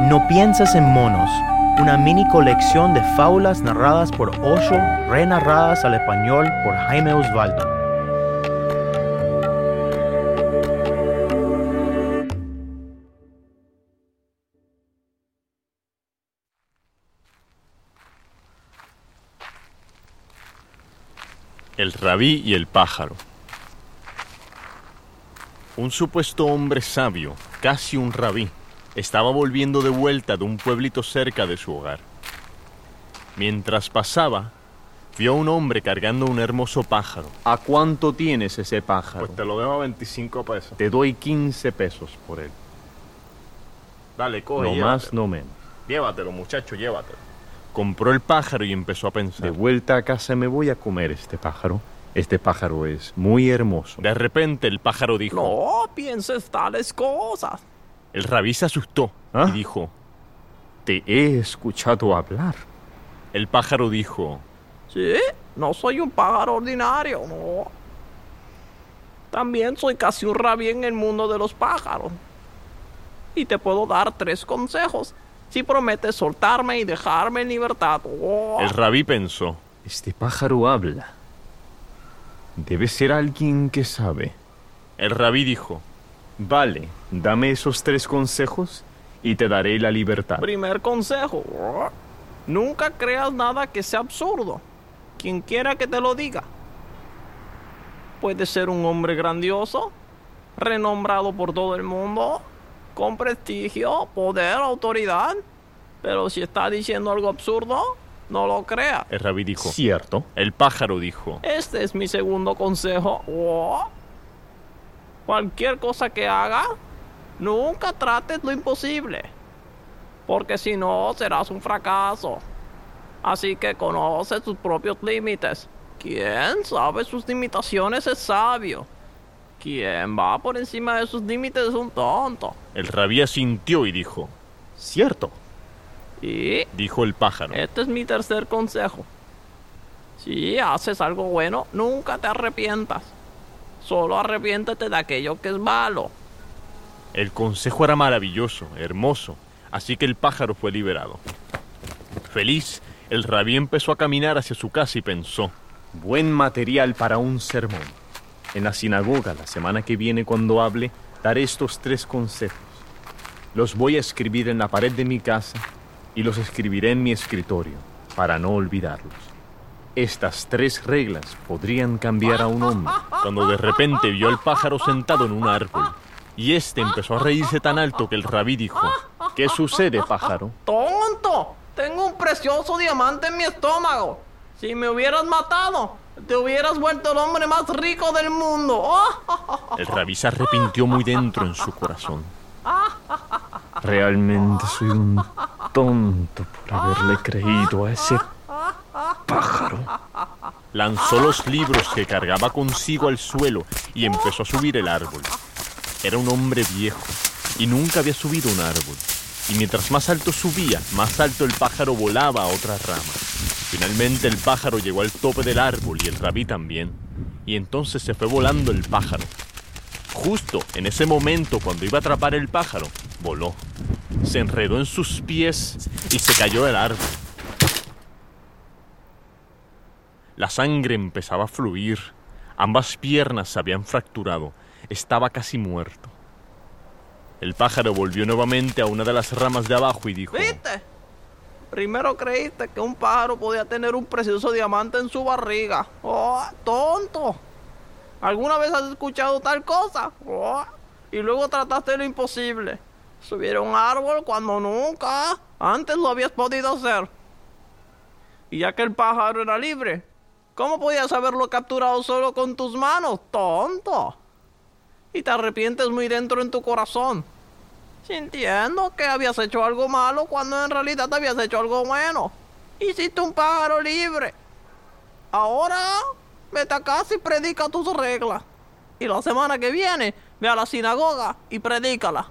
No piensas en monos, una mini colección de fábulas narradas por Osho, renarradas al español por Jaime Osvaldo. El rabí y el pájaro. Un supuesto hombre sabio, casi un rabí, estaba volviendo de vuelta de un pueblito cerca de su hogar. Mientras pasaba, vio a un hombre cargando un hermoso pájaro. ¿A cuánto tienes ese pájaro? Pues te lo dejo a 25 pesos. Te doy 15 pesos por él. Dale, coge. No llévatelo. más, no menos. Llévatelo, muchacho, llévatelo. Compró el pájaro y empezó a pensar. De vuelta a casa me voy a comer este pájaro. Este pájaro es muy hermoso. De repente el pájaro dijo. No pienses tales cosas. El rabí se asustó ¿Ah? y dijo. Te he escuchado hablar. El pájaro dijo. Sí, no soy un pájaro ordinario, no. También soy casi un rabí en el mundo de los pájaros. Y te puedo dar tres consejos si prometes soltarme y dejarme en libertad. Oh. El rabí pensó. Este pájaro habla. Debe ser alguien que sabe. El rabí dijo. Vale, dame esos tres consejos y te daré la libertad. Primer consejo. oh, Nunca creas nada que sea absurdo. Quien quiera que te lo diga. Puede ser un hombre grandioso, renombrado por todo el mundo, con prestigio, poder, autoridad. Pero si está diciendo algo absurdo, no lo crea. El rabí dijo. Cierto. El pájaro dijo. Este es mi segundo consejo. Cualquier cosa que haga, nunca trates lo imposible. Porque si no, serás un fracaso. Así que conoce sus propios límites. Quien sabe sus limitaciones es sabio. Quien va por encima de sus límites es un tonto. El rabí asintió y dijo. Cierto. Y Dijo el pájaro. este es mi tercer consejo. Si haces algo bueno, nunca te arrepientas. Solo arrepiéntete de aquello que es malo. El consejo era maravilloso, hermoso, así que el pájaro fue liberado. Feliz, el rabí empezó a caminar hacia su casa y pensó. Buen material para un sermón. En la sinagoga, la semana que viene, cuando hable, daré estos tres consejos. Los voy a escribir en la pared de mi casa y los escribiré en mi escritorio para no olvidarlos. Estas tres reglas podrían cambiar a un hombre. cuando de repente vio al pájaro sentado en un árbol. Y este empezó a reírse tan alto que el rabí dijo, ¿Qué sucede, pájaro? ¡Tonto! Tengo un precioso diamante en mi estómago. Si me hubieras matado, te hubieras vuelto el hombre más rico del mundo. El rabí se arrepintió muy dentro en su corazón. Realmente soy un tonto por haberle creído a ese pájaro. Lanzó los libros que cargaba consigo al suelo y empezó a subir el árbol. Era un hombre viejo y nunca había subido un árbol. Y mientras más alto subía, más alto el pájaro volaba a otras ramas. Finalmente el pájaro llegó al tope del árbol y el rabí también. Y entonces se fue volando el pájaro. Justo en ese momento, cuando iba a atrapar el pájaro, voló. Se enredó en sus pies y se cayó del árbol. La sangre empezaba a fluir. Ambas piernas se habían fracturado. Estaba casi muerto. El pájaro volvió nuevamente a una de las ramas de abajo y dijo... ¿Viste? Primero creíste que un pájaro podía tener un precioso diamante en su barriga. ¡Oh, tonto! ¿Alguna vez has escuchado tal cosa? ¡Oh! Y luego trataste lo imposible. Subir a un árbol cuando nunca antes lo habías podido hacer. Y ya que el pájaro era libre, ¿cómo podías haberlo capturado solo con tus manos, tonto? Y te arrepientes muy dentro en tu corazón sintiendo que habías hecho algo malo cuando en realidad habías hecho algo bueno. Hiciste un pájaro libre. Ahora, vete a casa y predica tus reglas. Y la semana que viene, ve a la sinagoga y predícala.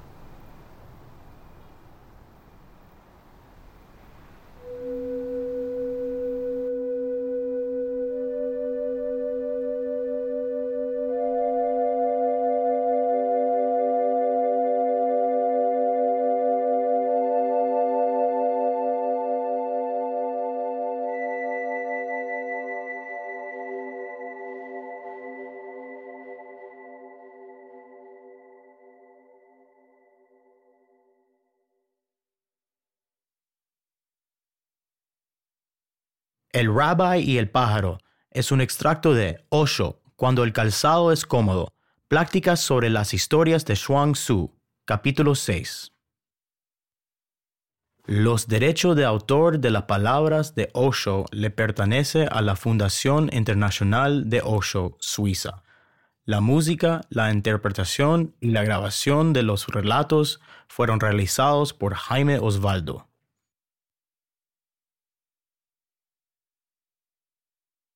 El Rabbi y el pájaro es un extracto de Osho, cuando el calzado es cómodo, Prácticas sobre las historias de Xuang Tzu, capítulo 6. Los derechos de autor de las palabras de Osho le pertenece a la Fundación Internacional de Osho, Suiza. La música, la interpretación y la grabación de los relatos fueron realizados por Jaime Osvaldo.